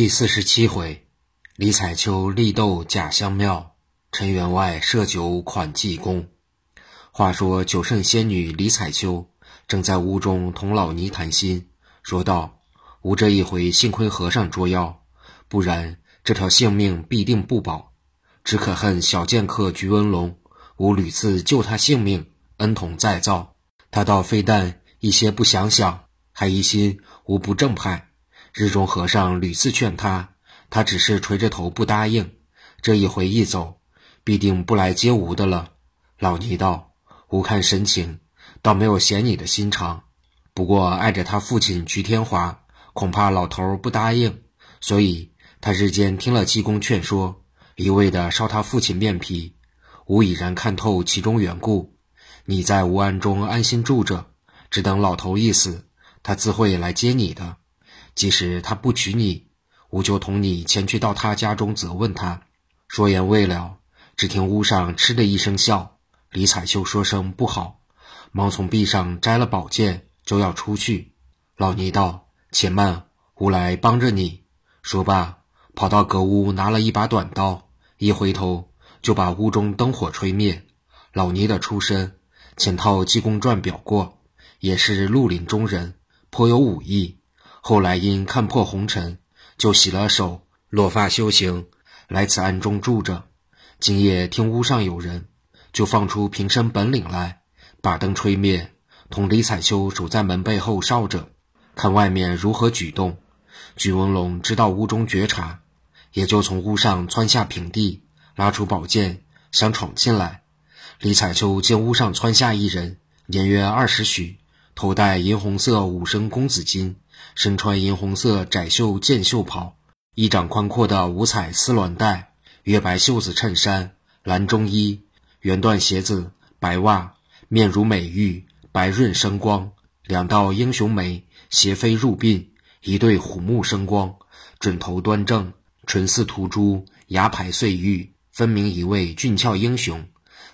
第四十七回，李彩秋力斗假香庙，陈员外设酒款济公。话说九圣仙女李彩秋正在屋中同老尼谈心，说道：“吾这一回幸亏和尚捉妖，不然这条性命必定不保。只可恨小剑客菊文龙，吾屡次救他性命，恩统再造，他倒非但一些不想想，还疑心吾不正派。”日中和尚屡次劝他，他只是垂着头不答应。这一回一走，必定不来接吾的了。老尼道：“吾看神情，倒没有嫌你的心肠。不过碍着他父亲菊天华，恐怕老头不答应，所以他日间听了济公劝说，一味的烧他父亲面皮。吾已然看透其中缘故。你在吴安中安心住着，只等老头一死，他自会来接你的。”即使他不娶你，吾就同你前去到他家中责问他。说言未了，只听屋上嗤的一声笑。李彩秀说声不好，忙从壁上摘了宝剑，就要出去。老尼道：“且慢，吾来帮着你。”说罢，跑到阁屋拿了一把短刀，一回头就把屋中灯火吹灭。老尼的出身，前套济公传表过，也是绿林中人，颇有武艺。后来因看破红尘，就洗了手，落发修行，来此暗中住着。今夜听屋上有人，就放出平生本领来，把灯吹灭，同李彩秋守在门背后哨着，看外面如何举动。举文龙知道屋中觉察，也就从屋上窜下平地，拉出宝剑想闯进来。李彩秋见屋上窜下一人，年约二十许，头戴银红色五升公子巾。身穿银红色窄袖箭袖袍，衣掌宽阔的五彩丝鸾带，月白袖子衬衫，蓝中衣，圆缎鞋子，白袜，面如美玉，白润生光，两道英雄眉斜飞入鬓，一对虎目生光，准头端正，唇似涂朱，牙排碎玉，分明一位俊俏英雄。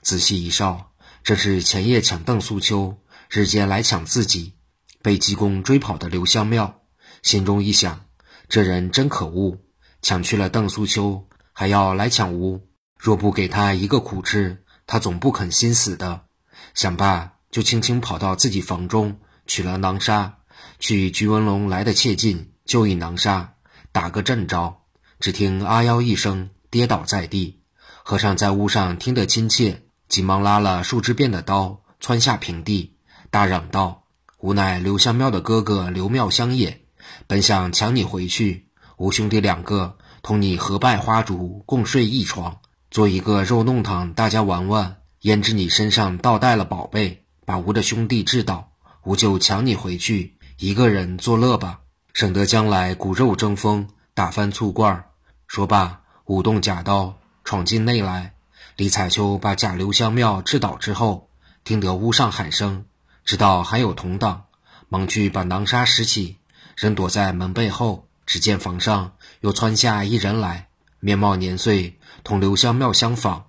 仔细一哨，正是前夜抢邓素秋，日间来抢自己。被济公追跑的刘香庙，心中一想，这人真可恶，抢去了邓素秋，还要来抢吴。若不给他一个苦吃，他总不肯心死的。想罢，就轻轻跑到自己房中，取了囊沙，去菊文龙来的切近，就一囊沙，打个正着。只听啊腰一声，跌倒在地。和尚在屋上听得亲切，急忙拉了数枝变的刀，窜下平地，大嚷道。吾乃刘香庙的哥哥刘妙香也，本想抢你回去。吾兄弟两个同你合拜花烛，共睡一床，做一个肉弄堂，大家玩玩。焉知你身上倒带了宝贝，把吾的兄弟治倒，吾就抢你回去，一个人作乐吧，省得将来骨肉争锋，打翻醋罐儿。说罢，舞动假刀，闯进内来。李彩秋把假刘香庙治倒之后，听得屋上喊声。知道还有同党，忙去把囊沙拾起，人躲在门背后。只见房上又窜下一人来，面貌年岁同刘香庙相仿，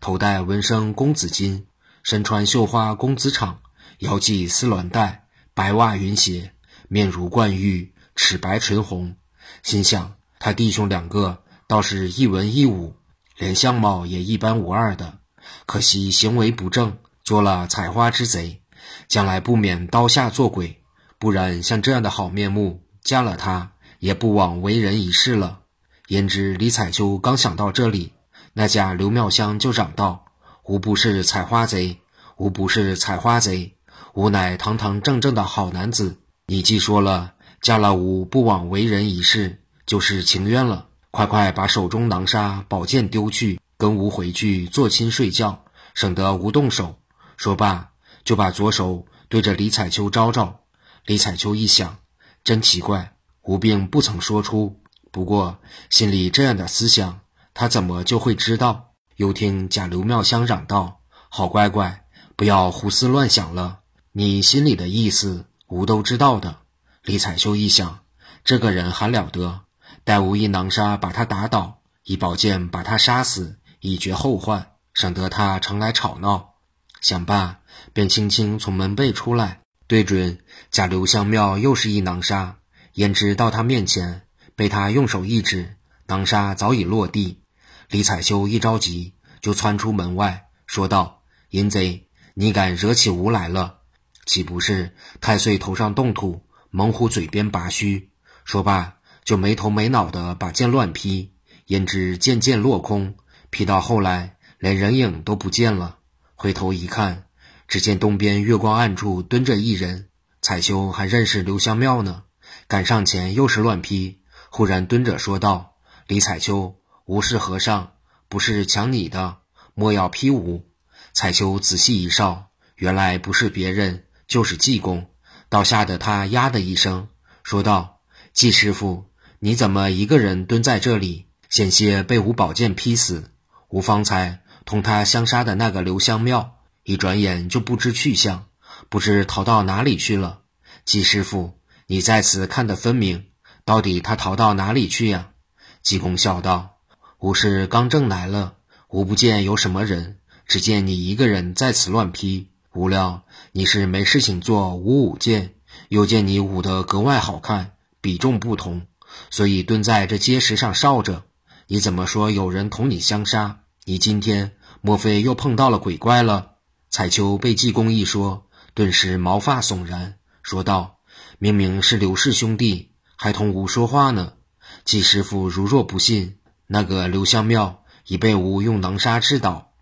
头戴文生公子巾，身穿绣花公子氅，腰系丝鸾带，白袜云鞋，面如冠玉，齿白唇红。心想他弟兄两个倒是一文一武，连相貌也一般无二的，可惜行为不正，做了采花之贼。将来不免刀下做鬼，不然像这样的好面目，嫁了他也不枉为人一世了。焉知李彩秋刚想到这里，那家刘妙香就嚷道：“吾不是采花贼，吾不是采花贼，吾乃堂堂正正的好男子。你既说了嫁了吾不枉为人一世，就是情愿了。快快把手中囊沙宝剑丢去，跟吾回去做亲睡觉，省得吾动手。”说罢。就把左手对着李彩秋招招，李彩秋一想，真奇怪，吴并不曾说出，不过心里这样的思想，他怎么就会知道？又听贾刘妙香嚷道：“好乖乖，不要胡思乱想了，你心里的意思，吴都知道的。”李彩秋一想，这个人还了得，待吴一囊沙把他打倒，一宝剑把他杀死，以绝后患，省得他常来吵闹。想罢。便轻轻从门背出来，对准贾刘香庙，又是一囊沙。焉知到他面前，被他用手一指，囊沙早已落地。李彩秋一着急，就窜出门外，说道：“淫贼，你敢惹起吾来了，岂不是太岁头上动土，猛虎嘴边拔须？”说罢，就没头没脑的把剑乱劈，焉知剑剑落空，劈到后来，连人影都不见了。回头一看，只见东边月光暗处蹲着一人，彩秋还认识刘香庙呢，赶上前又是乱劈，忽然蹲着说道：“李彩秋。”吾是和尚，不是抢你的，莫要劈吾。彩秋仔细一哨，原来不是别人，就是济公。倒吓得他呀的一声，说道：“季师傅，你怎么一个人蹲在这里？险些被吾宝剑劈死。吾方才同他相杀的那个刘香庙，一转眼就不知去向，不知逃到哪里去了。季师傅，你在此看得分明，到底他逃到哪里去呀？”济公笑道。吾是刚正来了，吾不见有什么人，只见你一个人在此乱劈。无料你是没事情做，舞舞剑，又见你舞得格外好看，比重不同，所以蹲在这阶石上哨着。你怎么说有人同你相杀？你今天莫非又碰到了鬼怪了？彩秋被济公一说，顿时毛发悚然，说道：“明明是刘氏兄弟，还同吾说话呢。季师傅如若不信。”那个刘香庙已被吾用囊沙制倒。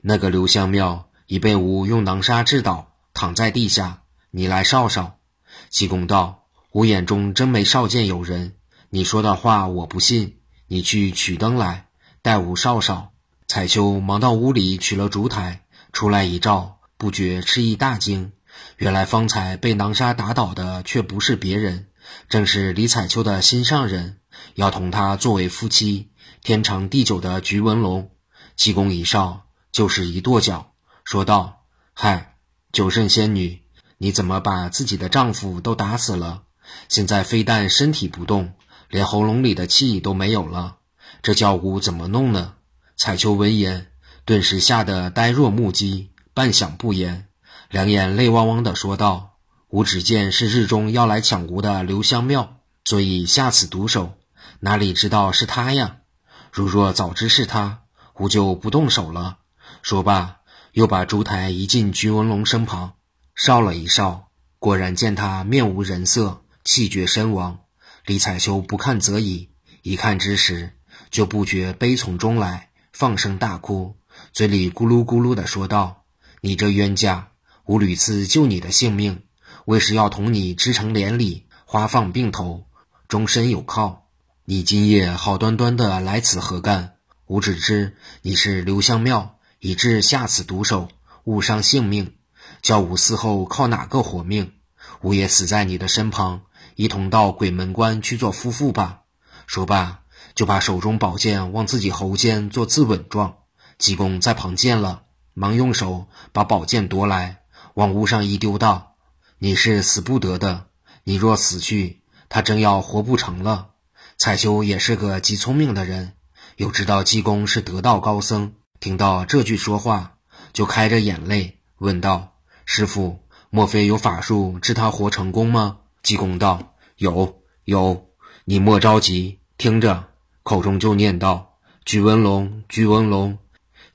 那个刘香庙已被吾用囊沙制倒，躺在地下。你来哨哨。济公道：“吾眼中真没少见有人。你说的话我不信。你去取灯来，待吾哨哨。”彩秋忙到屋里取了烛台，出来一照，不觉吃一大惊。原来方才被囊沙打倒的却不是别人，正是李彩秋的心上人。要同他作为夫妻，天长地久的菊文龙，济公一哨，就是一跺脚，说道：“嗨，九圣仙女，你怎么把自己的丈夫都打死了？现在非但身体不动，连喉咙里的气都没有了，这叫吾怎么弄呢？”彩秋闻言，顿时吓得呆若木鸡，半晌不言，两眼泪汪汪的说道：“吾只见是日中要来抢吾的刘香庙，所以下此毒手。”哪里知道是他呀？如若早知是他，吾就不动手了。说罢，又把烛台移进菊文龙身旁，烧了一烧，果然见他面无人色，气绝身亡。李彩秋不看则已，一看之时，就不觉悲从中来，放声大哭，嘴里咕噜咕噜地说道：“你这冤家，吾屡次救你的性命，为是要同你织成连理，花放并头，终身有靠。”你今夜好端端的来此何干？吾只知你是刘香庙，以致下此毒手，误伤性命，叫吾死后靠哪个活命？吾也死在你的身旁，一同到鬼门关去做夫妇吧。说罢，就把手中宝剑往自己喉间做自刎状。济公在旁见了，忙用手把宝剑夺来，往屋上一丢，道：“你是死不得的，你若死去，他真要活不成了。”彩秋也是个极聪明的人，又知道济公是得道高僧，听到这句说话，就开着眼泪问道：“师傅，莫非有法术治他活成功吗？”济公道：“有有，你莫着急，听着。”口中就念道：“鞠文龙，鞠文龙，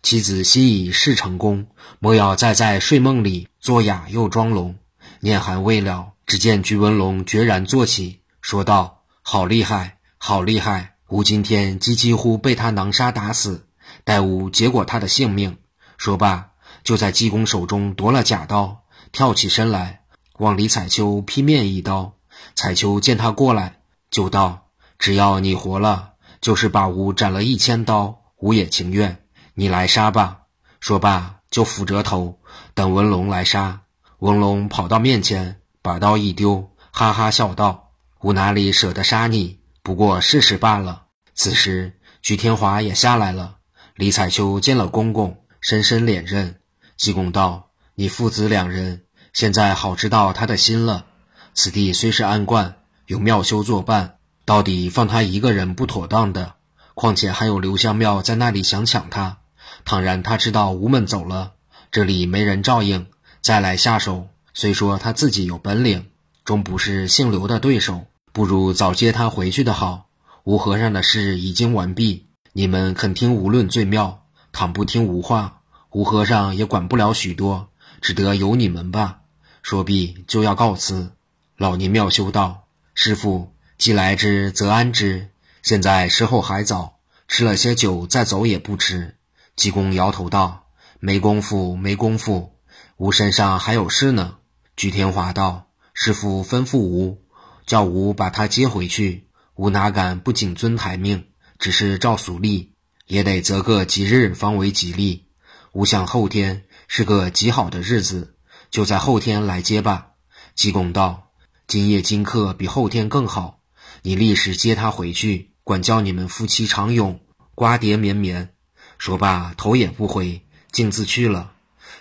妻子心已事成功，莫要再在睡梦里作哑又装聋。”念还未了，只见鞠文龙决然坐起，说道：“好厉害！”好厉害！吾今天几几乎被他囊杀打死，待吾结果他的性命。说罢，就在济公手中夺了假刀，跳起身来，往李彩秋劈面一刀。彩秋见他过来，就道：“只要你活了，就是把吾斩了一千刀，吾也情愿。你来杀吧。”说罢，就俯着头等文龙来杀。文龙跑到面前，把刀一丢，哈哈笑道：“吾哪里舍得杀你？”不过试试罢了。此时，菊天华也下来了。李彩秋见了公公，深深脸认。济公道：“你父子两人，现在好知道他的心了。此地虽是安观，有妙修作伴，到底放他一个人不妥当的。况且还有刘香庙在那里想抢他。倘然他知道吴门走了，这里没人照应，再来下手，虽说他自己有本领，终不是姓刘的对手。”不如早接他回去的好。吴和尚的事已经完毕，你们肯听无论最妙，倘不听无话，吴和尚也管不了许多，只得由你们吧。说毕就要告辞。老尼妙修道：“师傅，既来之则安之，现在时候还早，吃了些酒再走也不迟。”济公摇头道：“没功夫，没功夫，吾身上还有事呢。”鞠天华道：“师傅吩咐吾，叫吾把他接回去。吾哪敢不谨遵台命？只是照俗例，也得择个吉日方为吉利。吾想后天是个极好的日子，就在后天来接吧。”济公道。今夜今刻比后天更好，你立时接他回去，管教你们夫妻长永，瓜瓞绵绵。说罢，头也不回，径自去了。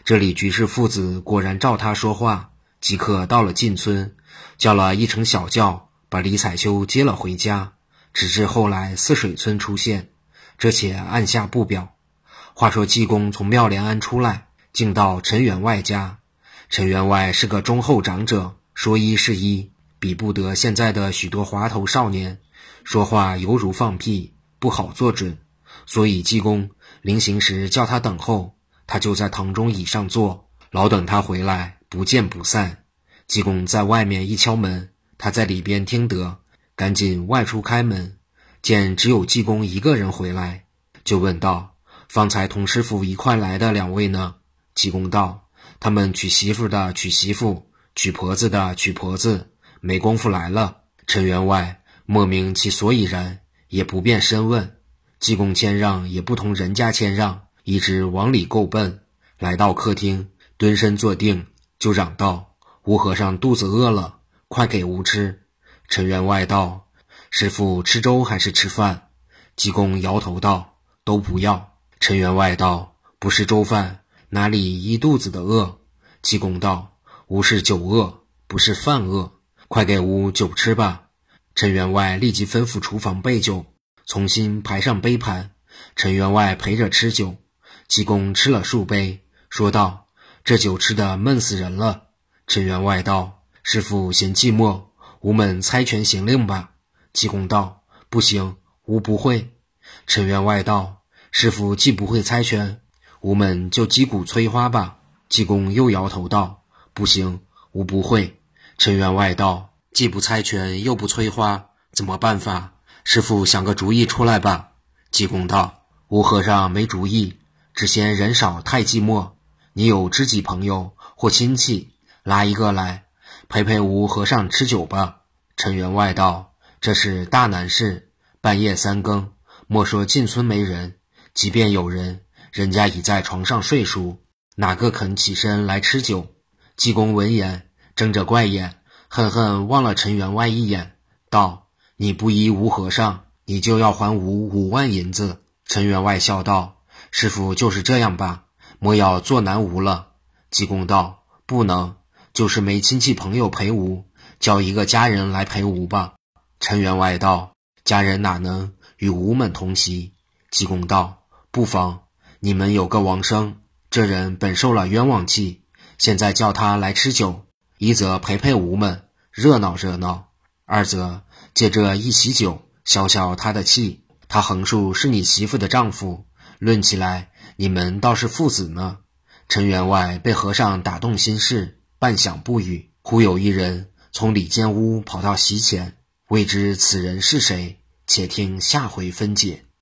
这里居士父子果然照他说话，即刻到了进村，叫了一乘小轿，把李彩秋接了回家。直至后来泗水村出现，这且按下不表。话说济公从妙莲庵出来，竟到陈员外家。陈员外是个忠厚长者。说一是一，比不得现在的许多滑头少年，说话犹如放屁，不好做准。所以济公临行时叫他等候，他就在堂中椅上坐，老等他回来，不见不散。济公在外面一敲门，他在里边听得，赶紧外出开门，见只有济公一个人回来，就问道：“方才同师傅一块来的两位呢？”济公道：“他们娶媳妇的娶媳妇。”娶婆子的娶婆子，没工夫来了。陈员外莫名其所以然，也不便深问。济公谦让，也不同人家谦让，一直往里够奔。来到客厅，蹲身坐定，就嚷道：“吴和尚肚子饿了，快给吾吃。”陈员外道：“师傅吃粥还是吃饭？”济公摇头道：“都不要。”陈员外道：“不是粥饭，哪里一肚子的饿？”济公道。吾是酒饿，不是饭饿，快给吾酒吃吧！陈员外立即吩咐厨房备酒，重新排上杯盘。陈员外陪着吃酒，济公吃了数杯，说道：“这酒吃的闷死人了。”陈员外道：“师傅嫌寂寞，吾们猜拳行令吧。”济公道：“不行，吾不会。”陈员外道：“师傅既不会猜拳，吾们就击鼓催花吧。”济公又摇头道。不行，吾不会。陈员外道：“既不猜拳，又不催花，怎么办法？师傅想个主意出来吧。”济公道：“吴和尚没主意，只嫌人少太寂寞。你有知己朋友或亲戚，拉一个来陪陪吴和尚吃酒吧。”陈员外道：“这是大难事，半夜三更，莫说进村没人，即便有人，人家已在床上睡熟，哪个肯起身来吃酒？”济公闻言，睁着怪眼，恨恨望了陈员外一眼，道：“你不依吴和尚，你就要还吾五万银子。”陈员外笑道：“师傅就是这样吧，莫要做难吾了。”济公道：“不能，就是没亲戚朋友陪吾，叫一个家人来陪吾吧。”陈员外道：“家人哪能与吾们同席？”济公道：“不妨，你们有个王生，这人本受了冤枉气。”现在叫他来吃酒，一则陪陪吾们热闹热闹，二则借这一席酒消消他的气。他横竖是你媳妇的丈夫，论起来你们倒是父子呢。陈员外被和尚打动心事，半晌不语。忽有一人从里间屋跑到席前，未知此人是谁，且听下回分解。